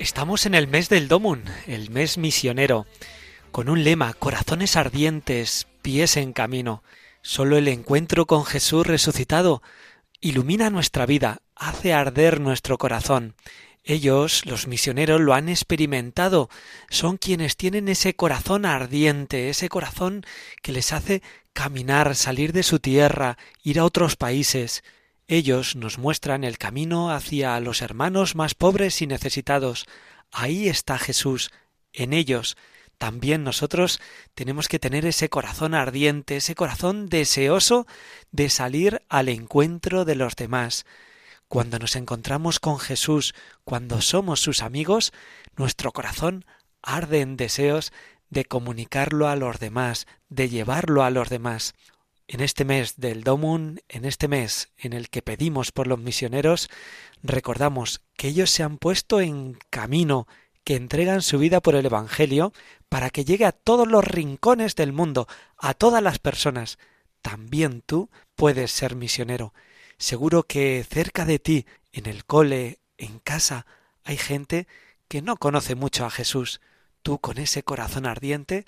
Estamos en el mes del Domun, el mes misionero, con un lema, corazones ardientes, pies en camino. Solo el encuentro con Jesús resucitado ilumina nuestra vida, hace arder nuestro corazón. Ellos, los misioneros, lo han experimentado, son quienes tienen ese corazón ardiente, ese corazón que les hace caminar, salir de su tierra, ir a otros países. Ellos nos muestran el camino hacia los hermanos más pobres y necesitados. Ahí está Jesús, en ellos. También nosotros tenemos que tener ese corazón ardiente, ese corazón deseoso de salir al encuentro de los demás. Cuando nos encontramos con Jesús, cuando somos sus amigos, nuestro corazón arde en deseos de comunicarlo a los demás, de llevarlo a los demás. En este mes del Domun, en este mes en el que pedimos por los misioneros, recordamos que ellos se han puesto en camino, que entregan su vida por el Evangelio para que llegue a todos los rincones del mundo, a todas las personas. También tú puedes ser misionero. Seguro que cerca de ti, en el cole, en casa, hay gente que no conoce mucho a Jesús. Tú con ese corazón ardiente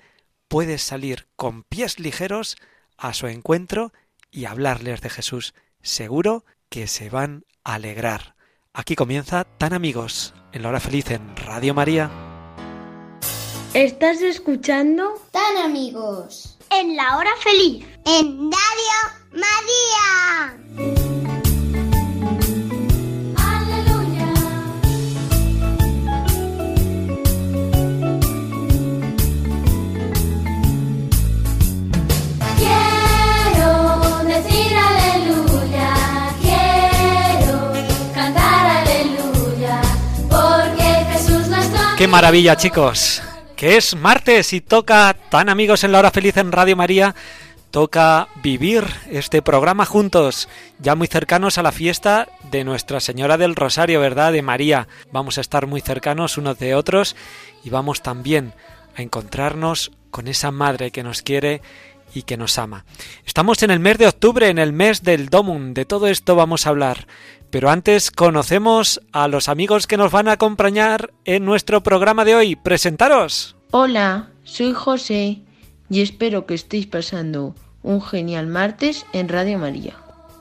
puedes salir con pies ligeros a su encuentro y hablarles de Jesús. Seguro que se van a alegrar. Aquí comienza Tan Amigos, en la hora feliz en Radio María. ¿Estás escuchando? Tan amigos. En la hora feliz. En Radio María. ¡Qué maravilla, chicos! Que es martes y toca Tan Amigos en la hora feliz en Radio María. Toca vivir este programa juntos, ya muy cercanos a la fiesta de Nuestra Señora del Rosario, ¿verdad? De María. Vamos a estar muy cercanos unos de otros y vamos también a encontrarnos con esa Madre que nos quiere y que nos ama. Estamos en el mes de octubre, en el mes del Domun. De todo esto vamos a hablar. Pero antes conocemos a los amigos que nos van a acompañar en nuestro programa de hoy. Presentaros. Hola, soy José y espero que estéis pasando un genial martes en Radio María.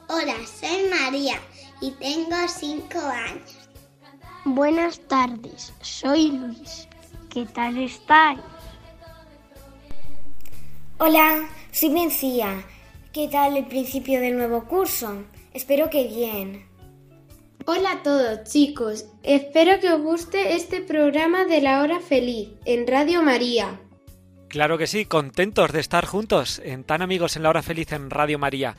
Hola, soy María y tengo cinco años. Buenas tardes, soy Luis. ¿Qué tal estáis? Hola, soy Mencía. ¿Qué tal el principio del nuevo curso? Espero que bien. Hola a todos chicos, espero que os guste este programa de la hora feliz en Radio María. Claro que sí, contentos de estar juntos en Tan Amigos en la Hora Feliz en Radio María.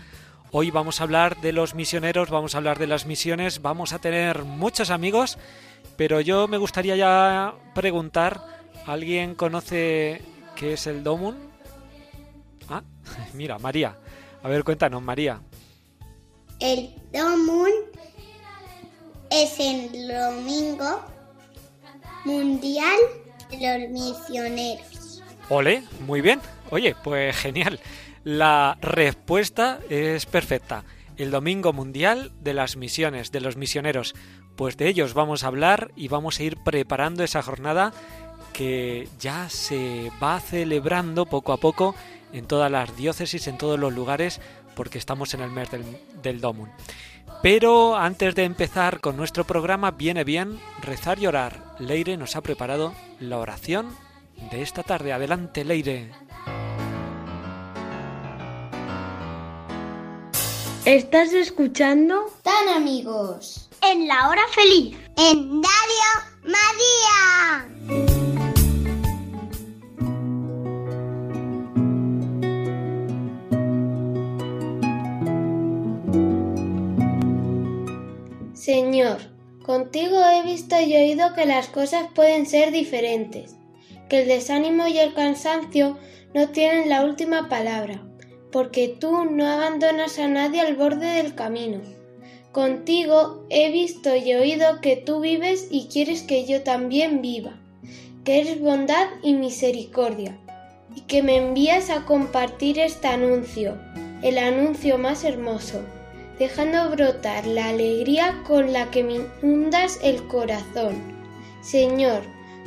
Hoy vamos a hablar de los misioneros, vamos a hablar de las misiones, vamos a tener muchos amigos, pero yo me gustaría ya preguntar, ¿alguien conoce qué es el Domun? Ah, mira, María. A ver, cuéntanos, María. El Domun es el domingo mundial de los misioneros. Ole, muy bien. Oye, pues genial. La respuesta es perfecta. El Domingo Mundial de las Misiones, de los misioneros. Pues de ellos vamos a hablar y vamos a ir preparando esa jornada que ya se va celebrando poco a poco en todas las diócesis, en todos los lugares, porque estamos en el mes del, del Domun. Pero antes de empezar con nuestro programa, viene bien rezar y orar. Leire nos ha preparado la oración de esta tarde. Adelante, Leire. ¿Estás escuchando? Tan amigos. En la hora feliz. En Radio María. Señor, contigo he visto y oído que las cosas pueden ser diferentes, que el desánimo y el cansancio no tienen la última palabra, porque tú no abandonas a nadie al borde del camino. Contigo he visto y oído que tú vives y quieres que yo también viva, que eres bondad y misericordia, y que me envías a compartir este anuncio, el anuncio más hermoso, dejando brotar la alegría con la que me inundas el corazón. Señor,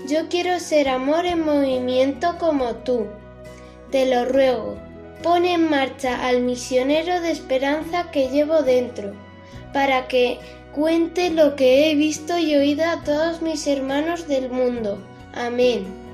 yo quiero ser amor en movimiento como tú. Te lo ruego, pon en marcha al misionero de esperanza que llevo dentro para que cuente lo que he visto y oído a todos mis hermanos del mundo. Amén.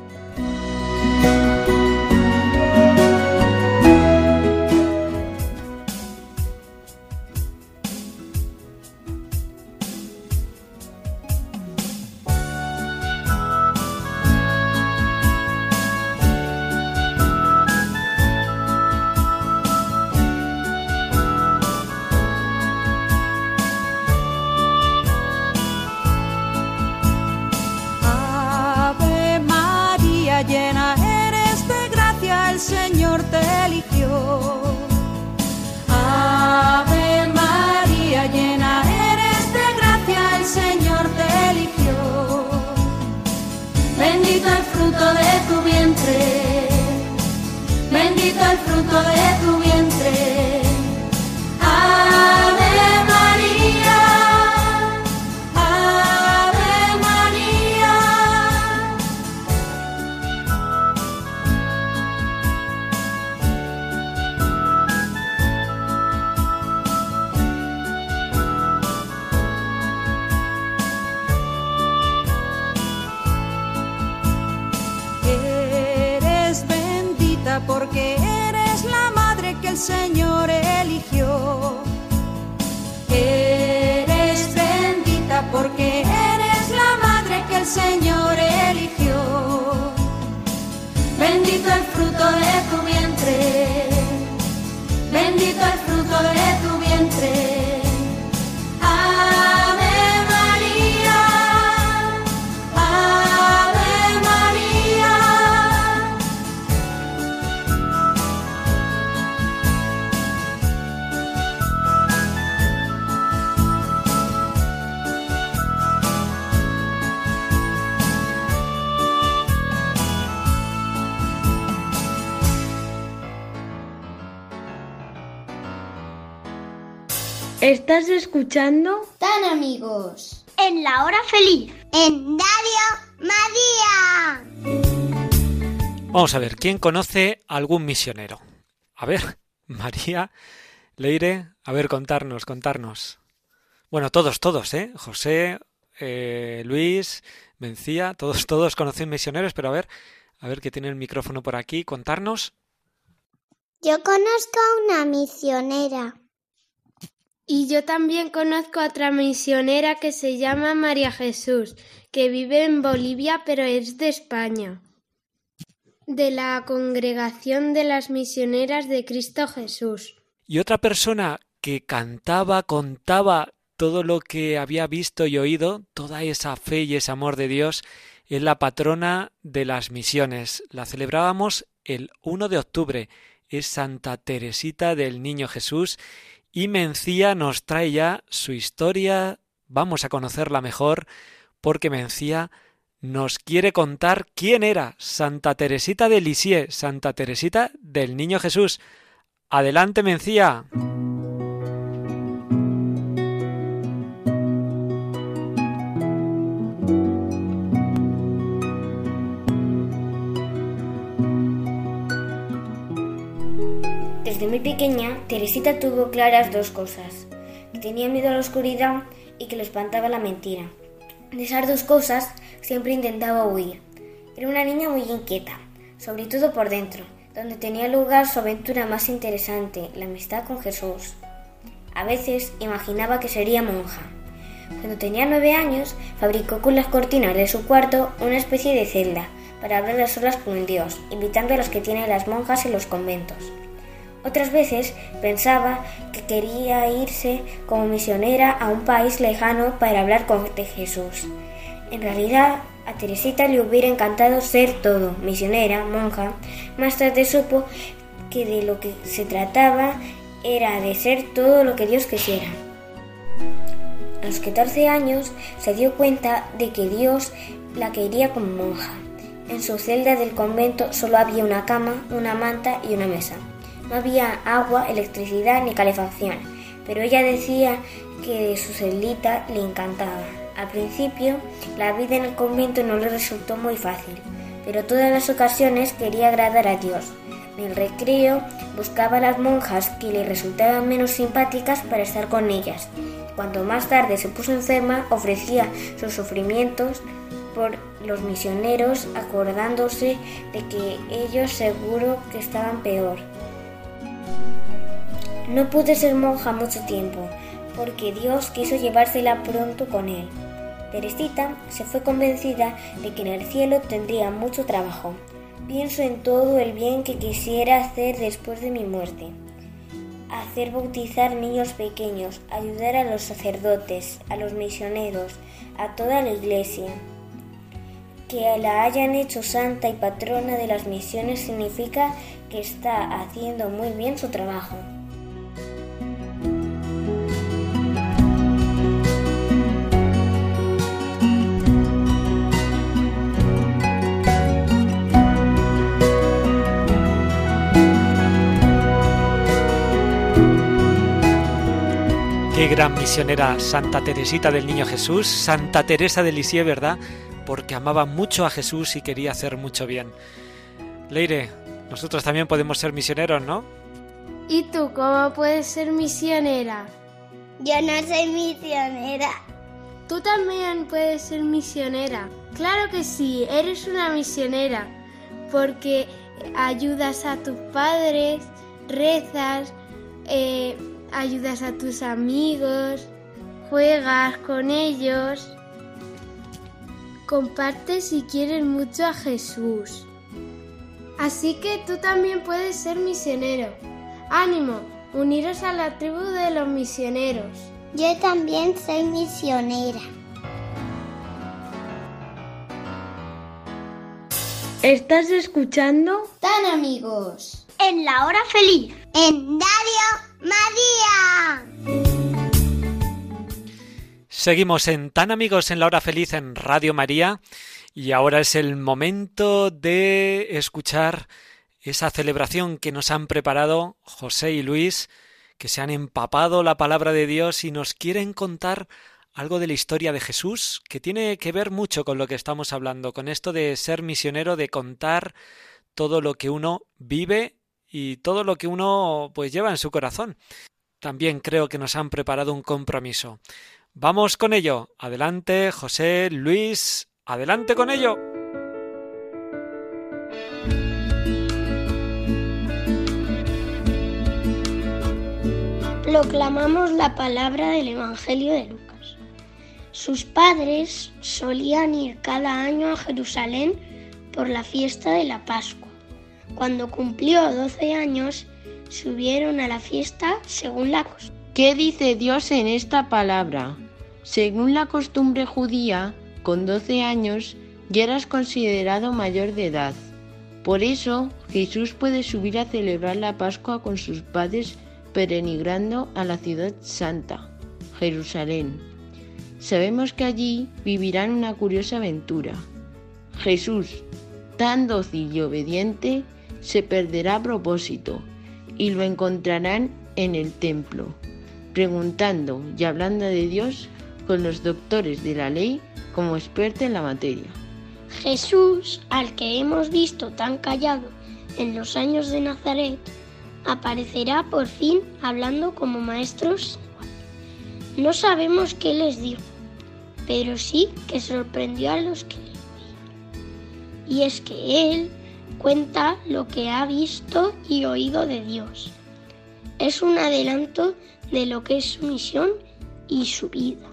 Bendito el fruto de tu ¿Estás escuchando? Tan amigos. En la hora feliz. En Radio María. Vamos a ver, ¿quién conoce algún misionero? A ver, María, Leire, a ver, contarnos, contarnos. Bueno, todos, todos, ¿eh? José, eh, Luis, Mencía, todos, todos conocen misioneros, pero a ver, a ver que tiene el micrófono por aquí, contarnos. Yo conozco a una misionera. Y yo también conozco a otra misionera que se llama María Jesús, que vive en Bolivia pero es de España. De la Congregación de las Misioneras de Cristo Jesús. Y otra persona que cantaba, contaba todo lo que había visto y oído, toda esa fe y ese amor de Dios, es la patrona de las misiones. La celebrábamos el 1 de octubre. Es Santa Teresita del Niño Jesús y Mencía nos trae ya su historia. Vamos a conocerla mejor porque Mencía nos quiere contar quién era Santa Teresita de Lisieux, Santa Teresita del Niño Jesús. Adelante, Mencía. Pequeña, Teresita tuvo claras dos cosas, que tenía miedo a la oscuridad y que le espantaba la mentira. De esas dos cosas siempre intentaba huir. Era una niña muy inquieta, sobre todo por dentro, donde tenía lugar su aventura más interesante, la amistad con Jesús. A veces imaginaba que sería monja. Cuando tenía nueve años, fabricó con las cortinas de su cuarto una especie de celda para hablar a solas con Dios, invitando a los que tienen las monjas en los conventos. Otras veces pensaba que quería irse como misionera a un país lejano para hablar con Jesús. En realidad A Teresita le hubiera encantado ser todo, misionera, monja. Más tarde supo que de lo que se trataba era de ser todo lo que Dios quisiera. A los 14 años se dio cuenta de que Dios la quería como monja. En su celda del convento solo había una cama, una manta y una mesa. No había agua, electricidad ni calefacción, pero ella decía que su celdita le encantaba. Al principio, la vida en el convento no le resultó muy fácil, pero todas las ocasiones quería agradar a Dios. En el recreo buscaba a las monjas que le resultaban menos simpáticas para estar con ellas. Cuando más tarde se puso enferma, ofrecía sus sufrimientos por los misioneros, acordándose de que ellos seguro que estaban peor. No pude ser monja mucho tiempo, porque Dios quiso llevársela pronto con él. Teresita se fue convencida de que en el cielo tendría mucho trabajo. Pienso en todo el bien que quisiera hacer después de mi muerte. Hacer bautizar niños pequeños, ayudar a los sacerdotes, a los misioneros, a toda la iglesia. Que la hayan hecho santa y patrona de las misiones significa que está haciendo muy bien su trabajo. Qué gran misionera Santa Teresita del Niño Jesús, Santa Teresa de Lisieux, ¿verdad? Porque amaba mucho a Jesús y quería hacer mucho bien. Leire, nosotros también podemos ser misioneros, ¿no? ¿Y tú cómo puedes ser misionera? Yo no soy misionera. Tú también puedes ser misionera. Claro que sí, eres una misionera, porque ayudas a tus padres, rezas, eh, ayudas a tus amigos, juegas con ellos, compartes y quieres mucho a Jesús. Así que tú también puedes ser misionero. Ánimo, uniros a la tribu de los misioneros. Yo también soy misionera. ¿Estás escuchando? Tan amigos. En la hora feliz. En Radio María. Seguimos en Tan Amigos en la Hora Feliz en Radio María y ahora es el momento de escuchar esa celebración que nos han preparado José y Luis, que se han empapado la palabra de Dios y nos quieren contar algo de la historia de Jesús que tiene que ver mucho con lo que estamos hablando, con esto de ser misionero, de contar todo lo que uno vive y todo lo que uno pues lleva en su corazón. También creo que nos han preparado un compromiso. Vamos con ello. Adelante, José, Luis, adelante con ello. Proclamamos la palabra del Evangelio de Lucas. Sus padres solían ir cada año a Jerusalén por la fiesta de la Pascua. Cuando cumplió 12 años, subieron a la fiesta según la costumbre. ¿Qué dice Dios en esta palabra? Según la costumbre judía, con 12 años ya eras considerado mayor de edad. Por eso Jesús puede subir a celebrar la Pascua con sus padres peregrinando a la ciudad santa, Jerusalén. Sabemos que allí vivirán una curiosa aventura. Jesús, tan dócil y obediente, se perderá a propósito y lo encontrarán en el templo, preguntando y hablando de Dios con los doctores de la ley como experto en la materia. Jesús, al que hemos visto tan callado en los años de Nazaret, aparecerá por fin hablando como maestros. No sabemos qué les dijo, pero sí que sorprendió a los que le oían. Y es que Él cuenta lo que ha visto y oído de Dios. Es un adelanto de lo que es su misión y su vida,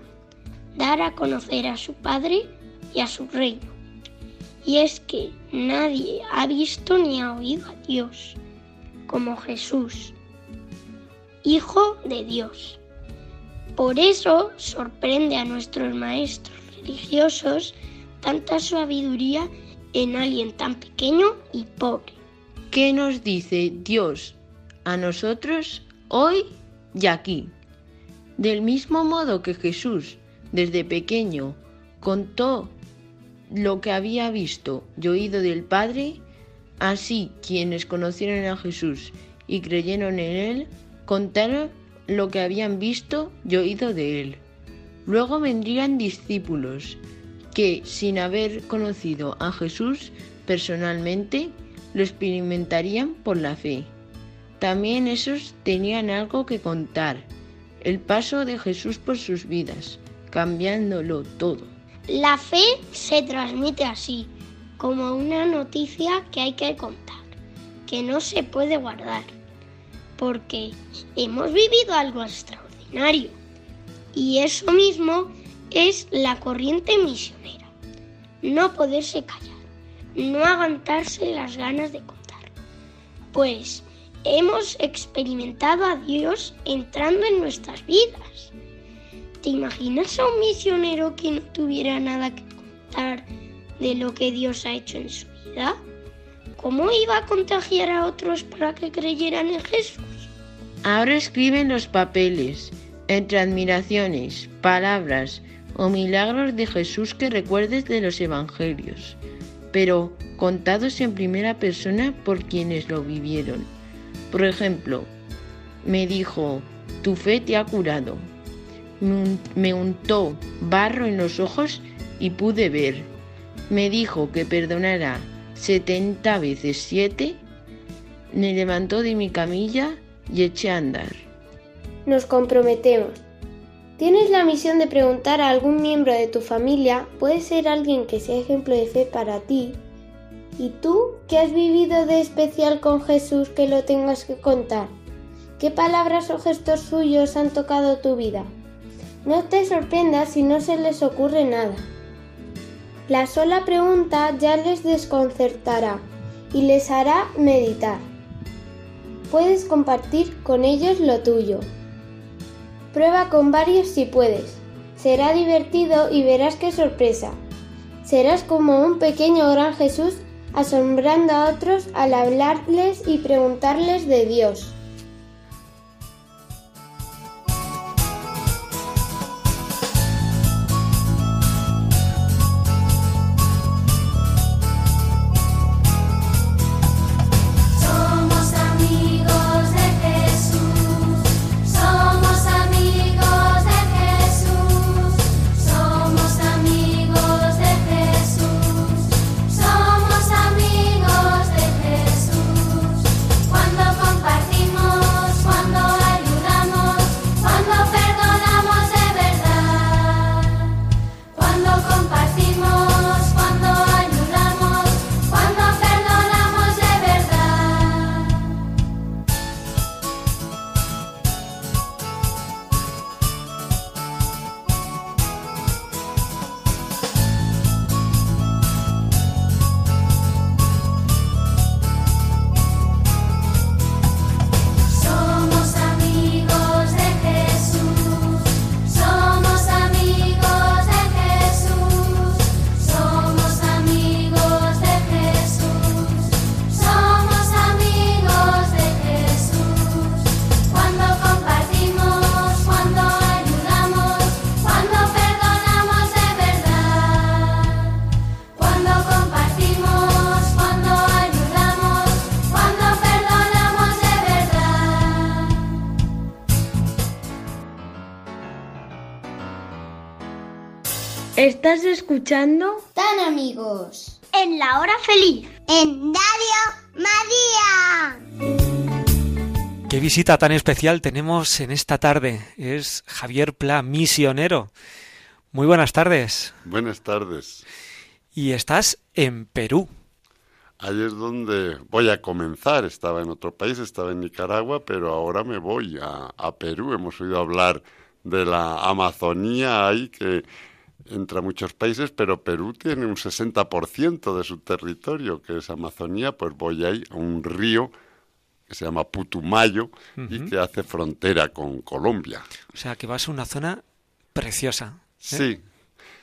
dar a conocer a su Padre y a su reino. Y es que nadie ha visto ni ha oído a Dios como Jesús, Hijo de Dios. Por eso sorprende a nuestros maestros religiosos tanta sabiduría en alguien tan pequeño y pobre. ¿Qué nos dice Dios a nosotros hoy y aquí? Del mismo modo que Jesús desde pequeño contó lo que había visto y oído del Padre, así quienes conocieron a Jesús y creyeron en Él, contaron lo que habían visto y oído de Él. Luego vendrían discípulos que, sin haber conocido a Jesús personalmente, lo experimentarían por la fe. También esos tenían algo que contar, el paso de Jesús por sus vidas, cambiándolo todo. La fe se transmite así, como una noticia que hay que contar, que no se puede guardar, porque hemos vivido algo extraordinario. Y eso mismo es la corriente misionera. No poderse callar, no aguantarse las ganas de contar. Pues hemos experimentado a Dios entrando en nuestras vidas. ¿Te imaginas a un misionero que no tuviera nada que contar de lo que Dios ha hecho en su vida? ¿Cómo iba a contagiar a otros para que creyeran en Jesús? Ahora escriben los papeles, entre admiraciones, palabras o milagros de Jesús que recuerdes de los evangelios, pero contados en primera persona por quienes lo vivieron. Por ejemplo, me dijo, tu fe te ha curado. Me untó barro en los ojos y pude ver. Me dijo que perdonara setenta veces siete. Me levantó de mi camilla y eché a andar. Nos comprometemos. Tienes la misión de preguntar a algún miembro de tu familia, puede ser alguien que sea ejemplo de fe para ti. ¿Y tú qué has vivido de especial con Jesús que lo tengas que contar? ¿Qué palabras o gestos suyos han tocado tu vida? No te sorprendas si no se les ocurre nada. La sola pregunta ya les desconcertará y les hará meditar. Puedes compartir con ellos lo tuyo. Prueba con varios si puedes. Será divertido y verás qué sorpresa. Serás como un pequeño gran Jesús asombrando a otros al hablarles y preguntarles de Dios. Escuchando? Tan amigos. En la hora feliz. En Radio María. Qué visita tan especial tenemos en esta tarde. Es Javier Pla, misionero. Muy buenas tardes. Buenas tardes. Y estás en Perú. Ahí es donde voy a comenzar. Estaba en otro país, estaba en Nicaragua, pero ahora me voy a, a Perú. Hemos oído hablar de la Amazonía ahí que entra a muchos países, pero Perú tiene un 60% de su territorio, que es Amazonía, pues voy ahí a un río que se llama Putumayo y que hace frontera con Colombia. O sea, que vas a una zona preciosa. ¿eh? Sí,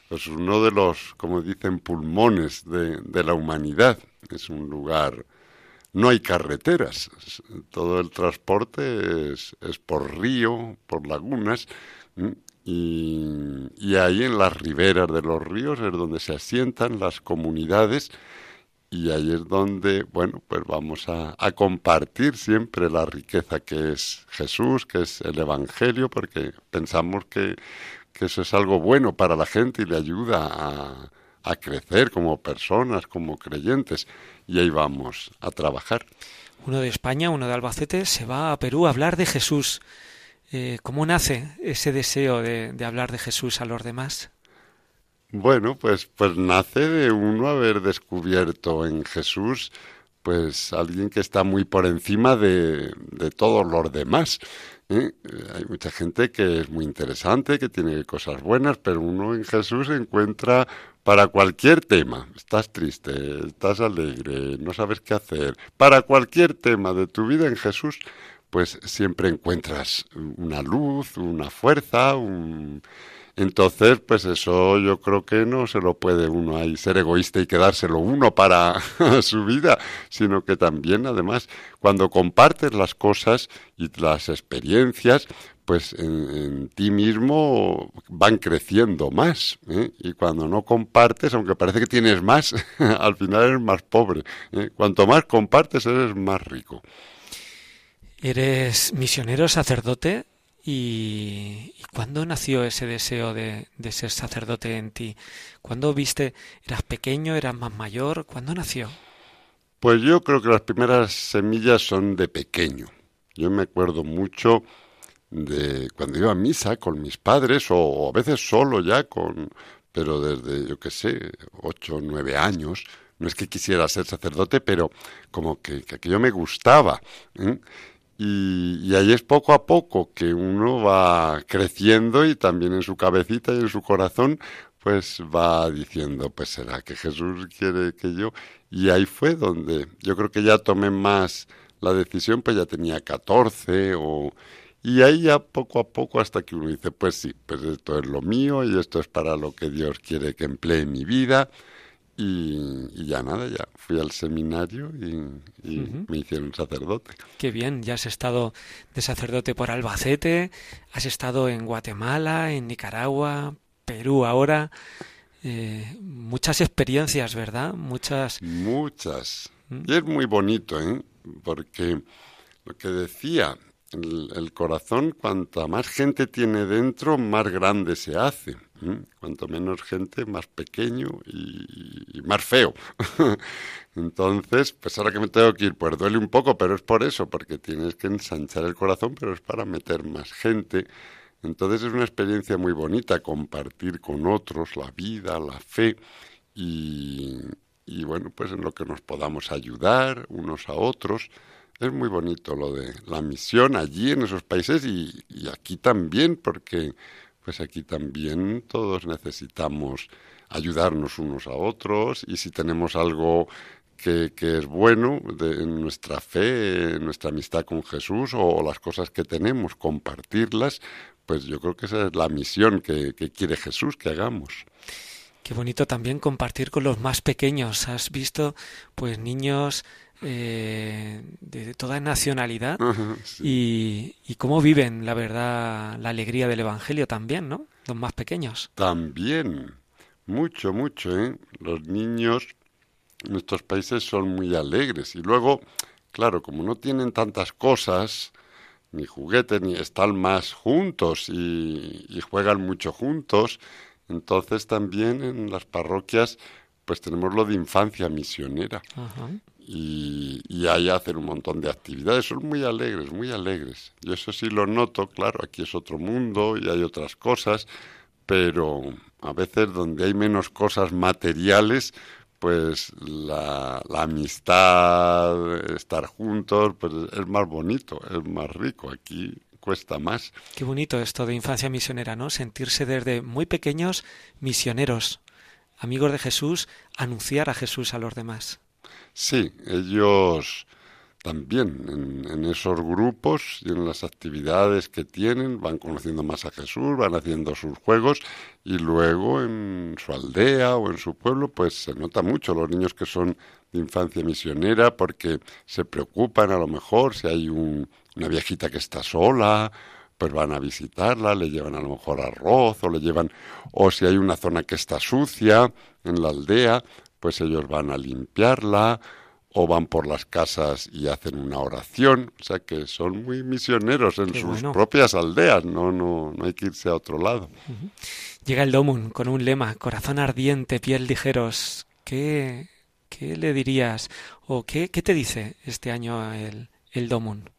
pues uno de los, como dicen, pulmones de, de la humanidad. Es un lugar no hay carreteras, todo el transporte es, es por río, por lagunas, y, y, ahí en las riberas de los ríos es donde se asientan las comunidades y ahí es donde, bueno, pues vamos a, a, compartir siempre la riqueza que es Jesús, que es el Evangelio, porque pensamos que, que eso es algo bueno para la gente y le ayuda a, a crecer como personas, como creyentes, y ahí vamos a trabajar. Uno de España, uno de Albacete, se va a Perú a hablar de Jesús. Eh, ¿Cómo nace ese deseo de, hablar de Jesús a los demás? Bueno, pues, pues nace de uno haber descubierto en Jesús pues alguien que está muy por encima de, de todos los demás. ¿eh? Hay mucha gente que es muy interesante, que tiene cosas buenas, pero uno en Jesús encuentra para cualquier tema, estás triste, estás alegre, no sabes qué hacer, para cualquier tema de tu vida en Jesús, pues siempre encuentras una luz, una fuerza, un... Entonces, pues eso yo creo que no se lo puede uno ahí ser egoísta y quedárselo uno para su vida, sino que también, además, cuando compartes las cosas y las experiencias, pues en, ti mismo van creciendo más. ¿eh? Y cuando no compartes, aunque parece que tienes más, al final eres más pobre. ¿eh? Cuanto más compartes, eres más rico. Eres misionero, sacerdote. ¿Y, cuándo nació ese deseo de, de, ser sacerdote en ti? ¿Cuándo viste? ¿Eras pequeño? ¿Eras más mayor? ¿Cuándo nació? Pues yo creo que las primeras semillas son de pequeño. Yo me acuerdo mucho de cuando iba a misa con mis padres o, o a veces solo ya con pero desde yo qué sé ocho o nueve años no es que quisiera ser sacerdote pero como que, que aquello me gustaba ¿eh? Y, ahí es poco a poco que uno va creciendo y también en su cabecita y en su corazón pues va diciendo pues será que Jesús quiere que yo y ahí fue donde yo creo que ya tomé más la decisión pues ya tenía 14 o y ahí ya poco a poco hasta que uno dice, pues sí, pues esto es lo mío y esto es para lo que Dios quiere que emplee mi vida. Y, y ya nada, ya fui al seminario y, y uh -huh. me hicieron sacerdote. Qué bien, ya has estado de sacerdote por Albacete, has estado en Guatemala, en Nicaragua, Perú ahora. Eh, muchas experiencias, ¿verdad? Muchas. Muchas. ¿Mm? Y es muy bonito, ¿eh? Porque lo que decía, el, el, corazón, cuanta más gente tiene dentro, más grande se hace. Cuanto menos gente, más pequeño y, más feo. Entonces, pues ahora que me tengo que ir, pues duele un poco, pero es por eso, porque tienes que ensanchar el corazón, pero es para meter más gente. Entonces es una experiencia muy bonita compartir con otros la vida, la fe y, bueno, pues en lo que nos podamos ayudar unos a otros es muy bonito lo de la misión allí en esos países y, aquí también, porque pues aquí también todos necesitamos ayudarnos unos a otros y si tenemos algo que, que es bueno de, en nuestra fe, en nuestra amistad con Jesús o, o, las cosas que tenemos, compartirlas, pues yo creo que esa es la misión que, que quiere Jesús que hagamos. Qué bonito también compartir con los más pequeños. Has visto, pues, niños eh, de toda nacionalidad sí. y, y, cómo viven, la verdad, la alegría del Evangelio también, ¿no? Los más pequeños. También, mucho, mucho, ¿eh? Los niños en nuestros países son muy alegres y luego, claro, como no tienen tantas cosas, ni juguetes, ni están más juntos y, y juegan mucho juntos, entonces también en las parroquias pues tenemos lo de infancia misionera. -huh. Y, y, ahí hacen un montón de actividades, son muy alegres, muy alegres. Yo eso sí lo noto, claro, aquí es otro mundo y hay otras cosas, pero a veces donde hay menos cosas materiales, pues la, la amistad, estar juntos, pues es más bonito, es más rico. Aquí cuesta más. Qué bonito esto de infancia misionera, ¿no? Sentirse desde muy pequeños misioneros, amigos de Jesús, anunciar a Jesús a los demás. Sí, ellos también en, en, esos grupos y en las actividades que tienen, van conociendo más a Jesús, van haciendo sus juegos y luego en su aldea o en su pueblo, pues se nota mucho. Los niños que son de infancia misionera porque se preocupan a lo mejor si hay un, una viejita que está sola, pues van a visitarla, le llevan a lo mejor arroz o le llevan, o si hay una zona que está sucia en la aldea, pues ellos van a limpiarla o van por las casas y hacen una oración, o sea que son muy misioneros en Qué sus bueno. propias aldeas, no, no, no hay que irse a otro lado. Llega el Domun con un lema, corazón ardiente, piel ligeros. ¿Qué, qué le dirías o qué, qué te dice este año el, el Domun?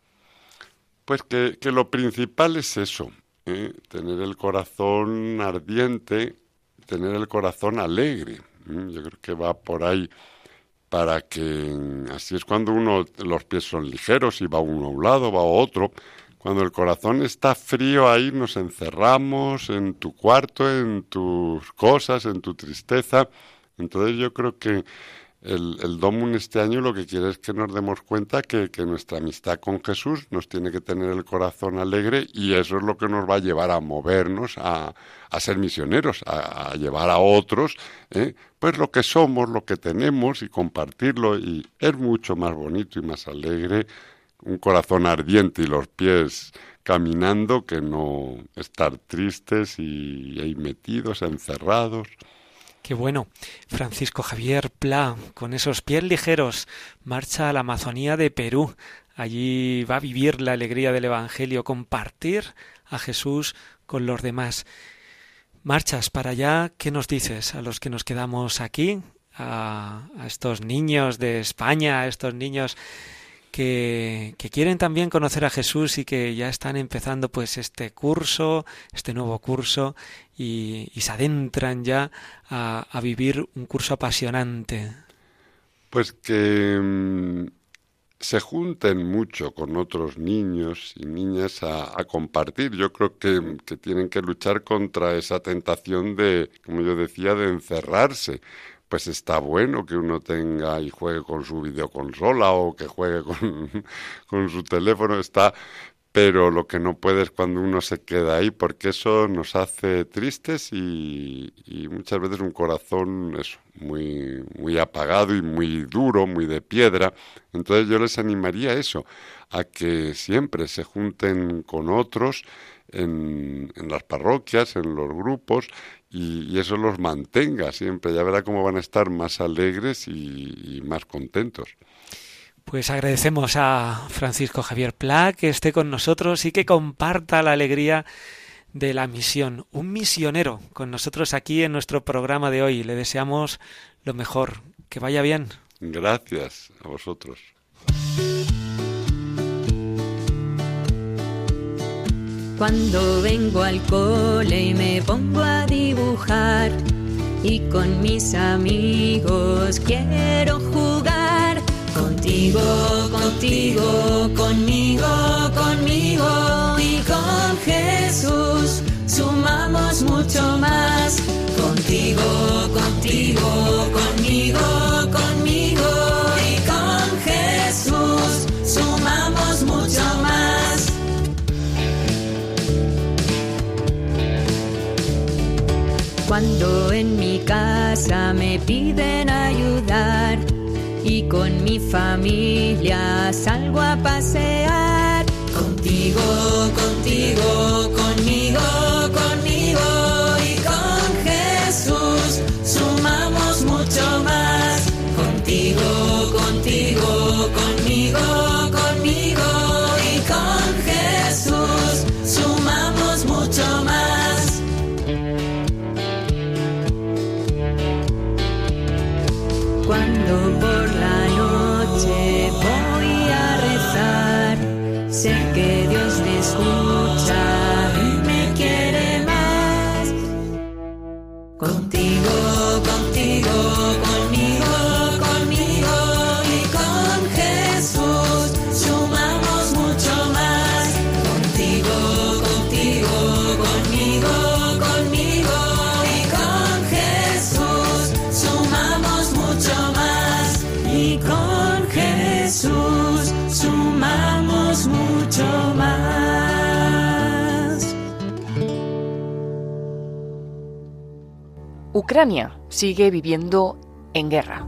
Pues que, que lo principal es eso, ¿eh? tener el corazón ardiente, tener el corazón alegre. Yo creo que va por ahí para que así es cuando uno los pies son ligeros y va uno a un lado, va a otro. Cuando el corazón está frío ahí nos encerramos en tu cuarto, en tus cosas, en tu tristeza. Entonces yo creo que el, el Domun este año lo que quiere es que nos demos cuenta que, que, nuestra amistad con Jesús nos tiene que tener el corazón alegre y eso es lo que nos va a llevar a movernos, a, a ser misioneros, a, llevar a otros, ¿eh? pues lo que somos, lo que tenemos y compartirlo y es mucho más bonito y más alegre un corazón ardiente y los pies caminando que no estar tristes y ahí metidos, encerrados. Qué bueno. Francisco Javier Pla, con esos pies ligeros, marcha a la Amazonía de Perú. Allí va a vivir la alegría del Evangelio, compartir a Jesús con los demás. Marchas para allá, ¿qué nos dices a los que nos quedamos aquí? A, a estos niños de España, a estos niños que, quieren también conocer a Jesús y que ya están empezando pues este curso, este nuevo curso y, se adentran ya a, vivir un curso apasionante. Pues que mmm, se junten mucho con otros niños y niñas a, a compartir. Yo creo que, que tienen que luchar contra esa tentación de, como yo decía, de encerrarse pues está bueno que uno tenga y juegue con su videoconsola o que juegue con, con, su teléfono, está, pero lo que no puede es cuando uno se queda ahí, porque eso nos hace tristes y, y muchas veces un corazón eso, muy, muy apagado y muy duro, muy de piedra. Entonces yo les animaría a eso, a que siempre se junten con otros en, en las parroquias, en los grupos, y, y, eso los mantenga siempre. Ya verá cómo van a estar más alegres y, y, más contentos. Pues agradecemos a Francisco Javier Pla que esté con nosotros y que comparta la alegría de la misión. Un misionero con nosotros aquí en nuestro programa de hoy. Le deseamos lo mejor. Que vaya bien. Gracias a vosotros. Cuando vengo al cole y me pongo a dibujar y con mis amigos quiero jugar. Contigo, contigo, conmigo, conmigo y con Jesús sumamos mucho más. Contigo, contigo, conmigo, En mi casa me piden ayudar y con mi familia salgo a pasear. Contigo, contigo, conmigo, Ucrania sigue viviendo en guerra.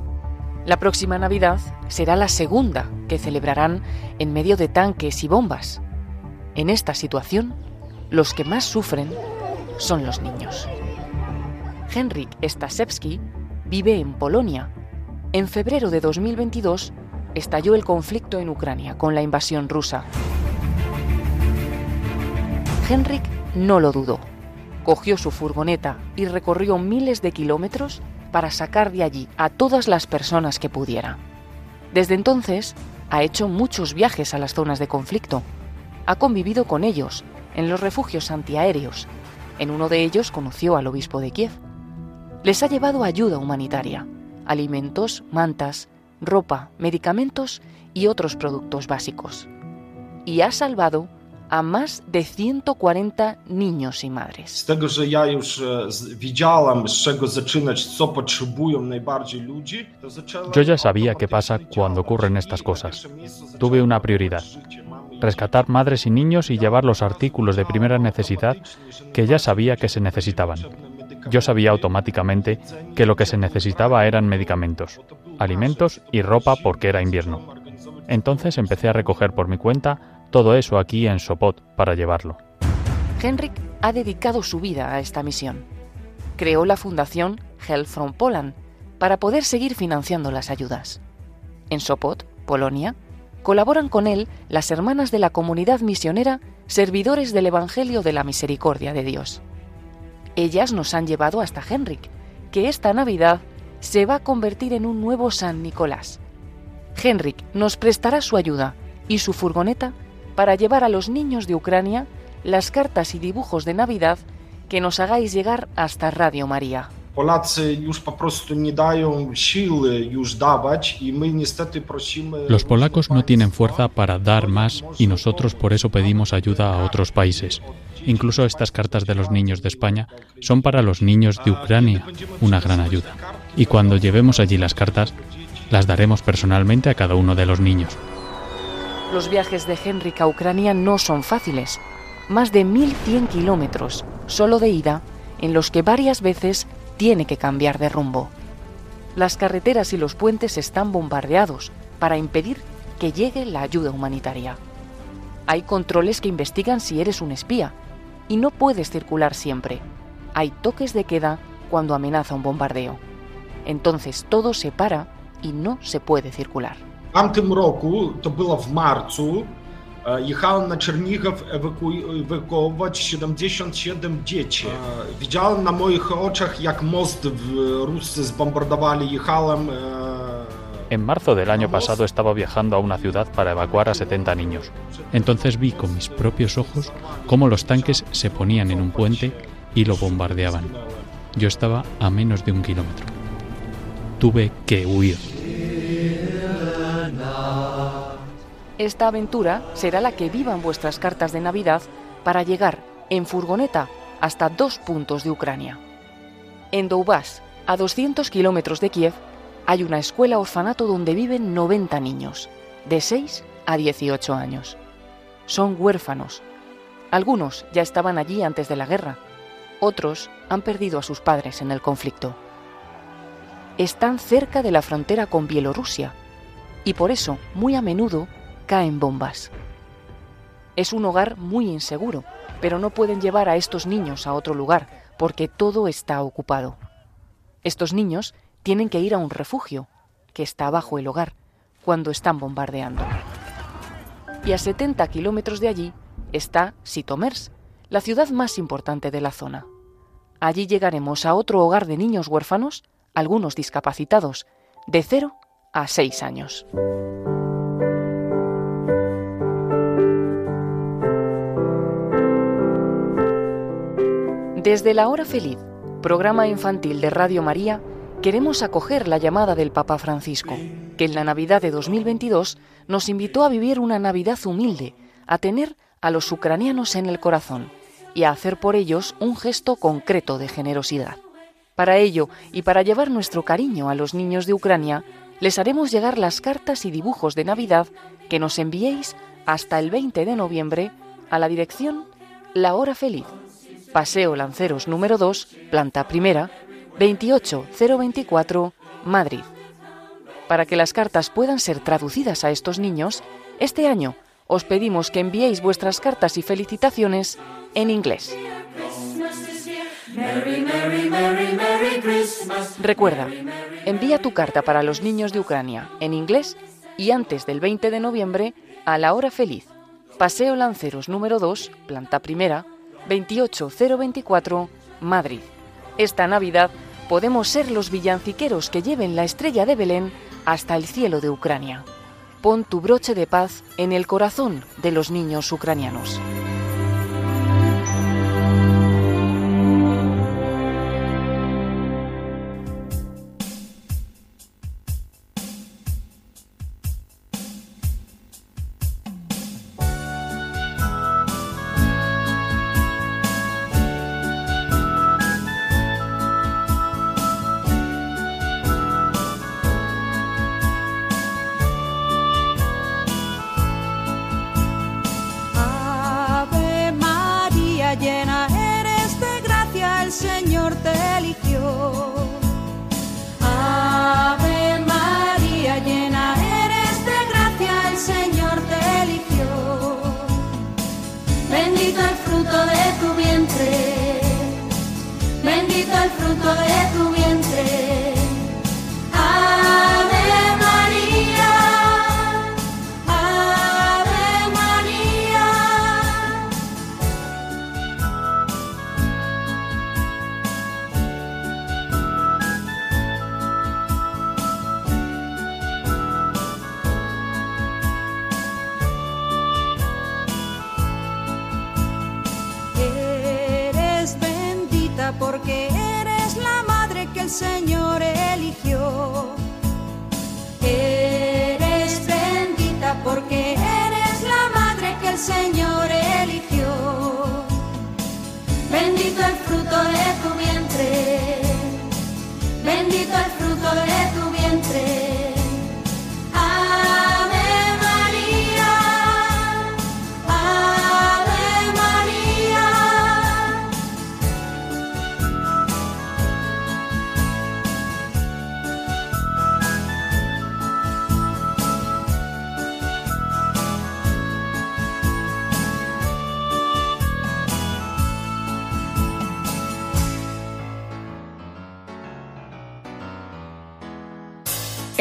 La próxima Navidad será la segunda que celebrarán en medio de tanques y bombas. En esta situación, los que más sufren son los niños. Henryk Stasewski vive en Polonia. En febrero de 2022 estalló el conflicto en Ucrania con la invasión rusa. Henrik no lo dudó. Cogió su furgoneta y recorrió miles de kilómetros para sacar de allí a todas las personas que pudiera. Desde entonces ha hecho muchos viajes a las zonas de conflicto. Ha convivido con ellos en los refugios antiaéreos. En uno de ellos conoció al obispo de Kiev. Les ha llevado ayuda humanitaria, alimentos, mantas, ropa, medicamentos y otros productos básicos. Y ha salvado a más de 140 niños y madres. E. Yo ya sabía qué pasa cuando ocurren estas cosas. Tuve una prioridad, rescatar madres y niños y llevar los artículos de primera necesidad que ya sabía que se necesitaban. Yo sabía automáticamente que lo que se necesitaba eran medicamentos, alimentos y ropa porque era invierno. Entonces empecé a recoger por mi cuenta todo eso aquí en Sopot para llevarlo. Henrik ha dedicado su vida a esta misión. Creó la fundación Help from Poland para poder seguir financiando las ayudas. En Sopot, Polonia, colaboran con él las hermanas de la comunidad misionera Servidores del Evangelio de la Misericordia de Dios. Ellas nos han llevado hasta Henrik, que esta Navidad se va a convertir en un nuevo San Nicolás. Henrik nos prestará su ayuda y su furgoneta para llevar a los niños de Ucrania las cartas y dibujos de Navidad que nos hagáis llegar hasta Radio María. Los polacos no tienen fuerza para dar más y nosotros por eso pedimos ayuda a otros países. Incluso estas cartas de los niños de España son para los niños de Ucrania, una gran ayuda. Y cuando llevemos allí las cartas, las daremos personalmente a cada uno de los niños. Los viajes de Henrik a Ucrania no son fáciles. Más de 1.100 kilómetros, solo de ida, en los que varias veces tiene que cambiar de rumbo. Las carreteras y los puentes están bombardeados para impedir que llegue la ayuda humanitaria. Hay controles que investigan si eres un espía y no puedes circular siempre. Hay toques de queda cuando amenaza un bombardeo. Entonces todo se para y no se puede circular. W tamtym roku, to było w marcu, jechałem na Czernigów ewaku- ewakuować 77 dzieci. Widziałem na moich oczach, jak most w Ruscy zbombardowali. Jechałem En marzo del año pasado estaba viajando a una ciudad para evacuar a 70 niños. Entonces vi con mis propios ojos cómo los tanques se ponían en un puente y lo bombardeaban. Yo estaba a menos de un kilómetro. Tuve que huir. Esta aventura será la que vivan vuestras cartas de Navidad para llegar en furgoneta hasta dos puntos de Ucrania. En Donbass, a 200 kilómetros de Kiev, hay una escuela orfanato donde viven 90 niños, de 6 a 18 años. Son huérfanos. Algunos ya estaban allí antes de la guerra, otros han perdido a sus padres en el conflicto. Están cerca de la frontera con Bielorrusia y por eso muy a menudo caen bombas. Es un hogar muy inseguro, pero no pueden llevar a estos niños a otro lugar porque todo está ocupado. Estos niños tienen que ir a un refugio que está bajo el hogar cuando están bombardeando. Y a 70 kilómetros de allí está Sitomers, la ciudad más importante de la zona. Allí llegaremos a otro hogar de niños huérfanos, algunos discapacitados, de 0 a 6 años. Desde la Hora Feliz, programa infantil de Radio María, queremos acoger la llamada del Papa Francisco, que en la Navidad de 2022 nos invitó a vivir una Navidad humilde, a tener a los ucranianos en el corazón y a hacer por ellos un gesto concreto de generosidad. Para ello y para llevar nuestro cariño a los niños de Ucrania, les haremos llegar las cartas y dibujos de Navidad que nos enviéis hasta el 20 de noviembre a la dirección La Hora Feliz, Paseo Lanceros número 2, planta primera, 28024, Madrid. Para que las cartas puedan ser traducidas a estos niños, este año os pedimos que enviéis vuestras cartas y felicitaciones en inglés. Merry, merry, merry, merry Christmas. Recuerda, envía tu carta para los niños de Ucrania en inglés y antes del 20 de noviembre a la hora feliz. Paseo Lanceros número 2, planta primera, 28024, Madrid. Esta Navidad podemos ser los villanciqueros que lleven la estrella de Belén hasta el cielo de Ucrania. Pon tu broche de paz en el corazón de los niños ucranianos.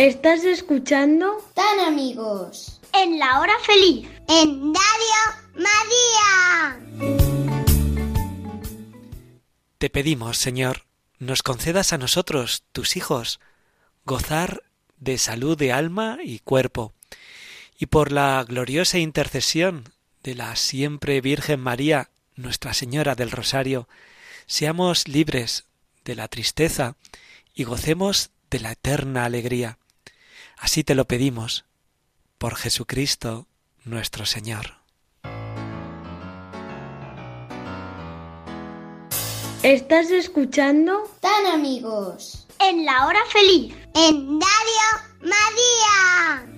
¿Estás escuchando? Tan amigos. En la hora feliz. En Radio María. Te pedimos, Señor, nos concedas a nosotros, tus hijos, gozar de salud de alma y cuerpo, y por la gloriosa intercesión de la siempre Virgen María, Nuestra Señora del Rosario, seamos libres de la tristeza y gocemos de la eterna alegría. Así te lo pedimos, por Jesucristo nuestro Señor. ¿Estás escuchando? Tan amigos. En la hora feliz. En Radio María.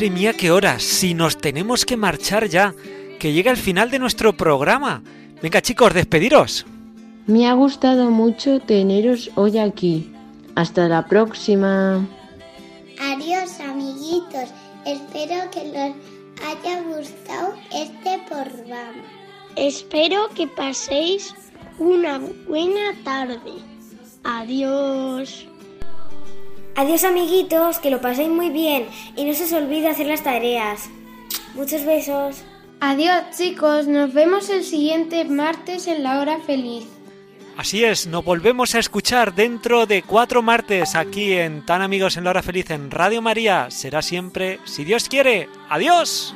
Madre mía, qué horas, si nos tenemos que marchar ya, que llega el final de nuestro programa. Venga chicos, despediros. Me ha gustado mucho teneros hoy aquí. Hasta la próxima. Adiós amiguitos, espero que les haya gustado este programa. Espero que paséis una buena tarde. Adiós. Adiós amiguitos, que lo paséis muy bien y no se os olvide hacer las tareas. Muchos besos. Adiós chicos, nos vemos el siguiente martes en la hora feliz. Así es, nos volvemos a escuchar dentro de cuatro martes aquí en Tan Amigos en la Hora Feliz en Radio María. Será siempre, si Dios quiere. ¡Adiós!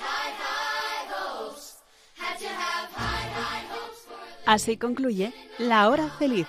High, high hopes. Had to have high, high hopes for a Así concluye La Hora Feliz,